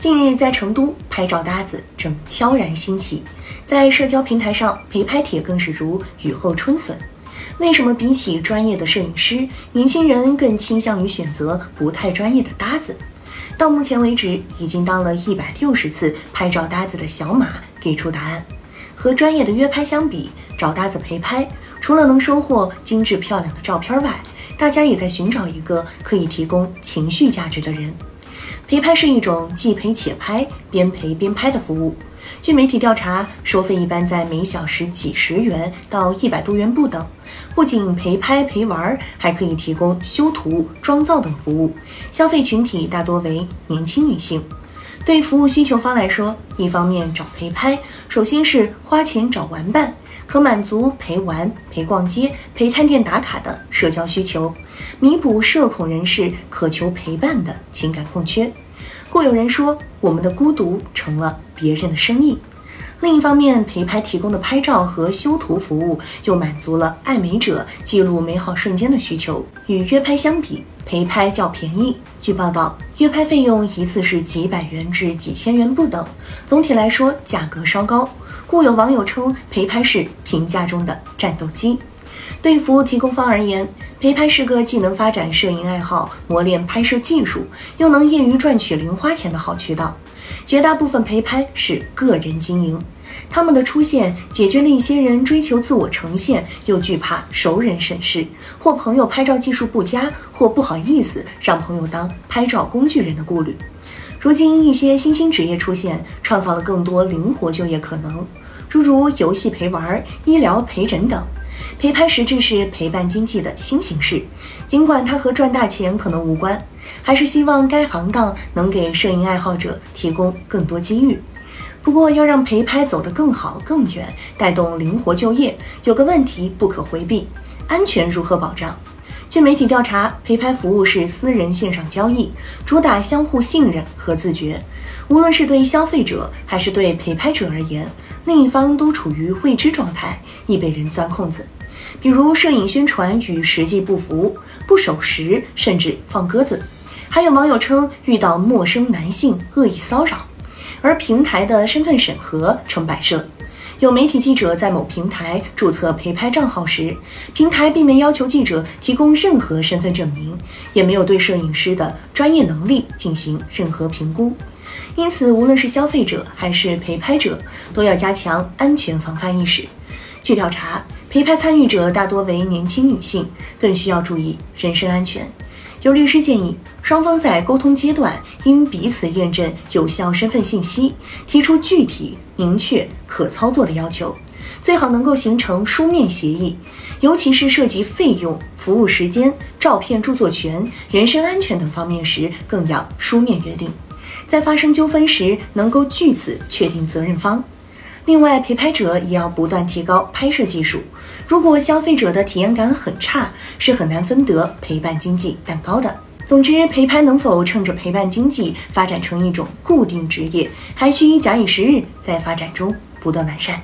近日，在成都，拍照搭子正悄然兴起，在社交平台上，陪拍帖更是如雨后春笋。为什么比起专业的摄影师，年轻人更倾向于选择不太专业的搭子？到目前为止，已经当了一百六十次拍照搭子的小马给出答案。和专业的约拍相比，找搭子陪拍，除了能收获精致漂亮的照片外，大家也在寻找一个可以提供情绪价值的人。陪拍是一种既陪且拍、边陪边拍的服务。据媒体调查，收费一般在每小时几十元到一百多元不等。不仅陪拍陪玩，还可以提供修图、妆造等服务。消费群体大多为年轻女性。对服务需求方来说，一方面找陪拍，首先是花钱找玩伴。可满足陪玩、陪逛街、陪探店打卡的社交需求，弥补社恐人士渴求陪伴的情感空缺。故有人说，我们的孤独成了别人的生意。另一方面，陪拍提供的拍照和修图服务又满足了爱美者记录美好瞬间的需求。与约拍相比，陪拍较便宜。据报道，约拍费用一次是几百元至几千元不等，总体来说价格稍高。故有网友称，陪拍是评价中的战斗机。对服务提供方而言，陪拍是个既能发展摄影爱好、磨练拍摄技术，又能业余赚取零花钱的好渠道。绝大部分陪拍是个人经营，他们的出现解决了一些人追求自我呈现又惧怕熟人审视，或朋友拍照技术不佳，或不好意思让朋友当拍照工具人的顾虑。如今，一些新兴职业出现，创造了更多灵活就业可能，诸如游戏陪玩、医疗陪诊等。陪拍实质是陪伴经济的新形式，尽管它和赚大钱可能无关，还是希望该行当能给摄影爱好者提供更多机遇。不过，要让陪拍走得更好更远，带动灵活就业，有个问题不可回避：安全如何保障？据媒体调查，陪拍服务是私人线上交易，主打相互信任和自觉。无论是对消费者还是对陪拍者而言，另一方都处于未知状态，易被人钻空子。比如摄影宣传与实际不符、不守时，甚至放鸽子。还有网友称遇到陌生男性恶意骚扰，而平台的身份审核成摆设。有媒体记者在某平台注册陪拍账号时，平台并没要求记者提供任何身份证明，也没有对摄影师的专业能力进行任何评估。因此，无论是消费者还是陪拍者，都要加强安全防范意识。据调查，陪拍参与者大多为年轻女性，更需要注意人身安全。有律师建议，双方在沟通阶段应彼此验证有效身份信息，提出具体、明确、可操作的要求，最好能够形成书面协议。尤其是涉及费用、服务时间、照片著作权、人身安全等方面时，更要书面约定。在发生纠纷时，能够据此确定责任方。另外，陪拍者也要不断提高拍摄技术。如果消费者的体验感很差，是很难分得陪伴经济蛋糕的。总之，陪拍能否趁着陪伴经济发展成一种固定职业，还需假以时日，在发展中不断完善。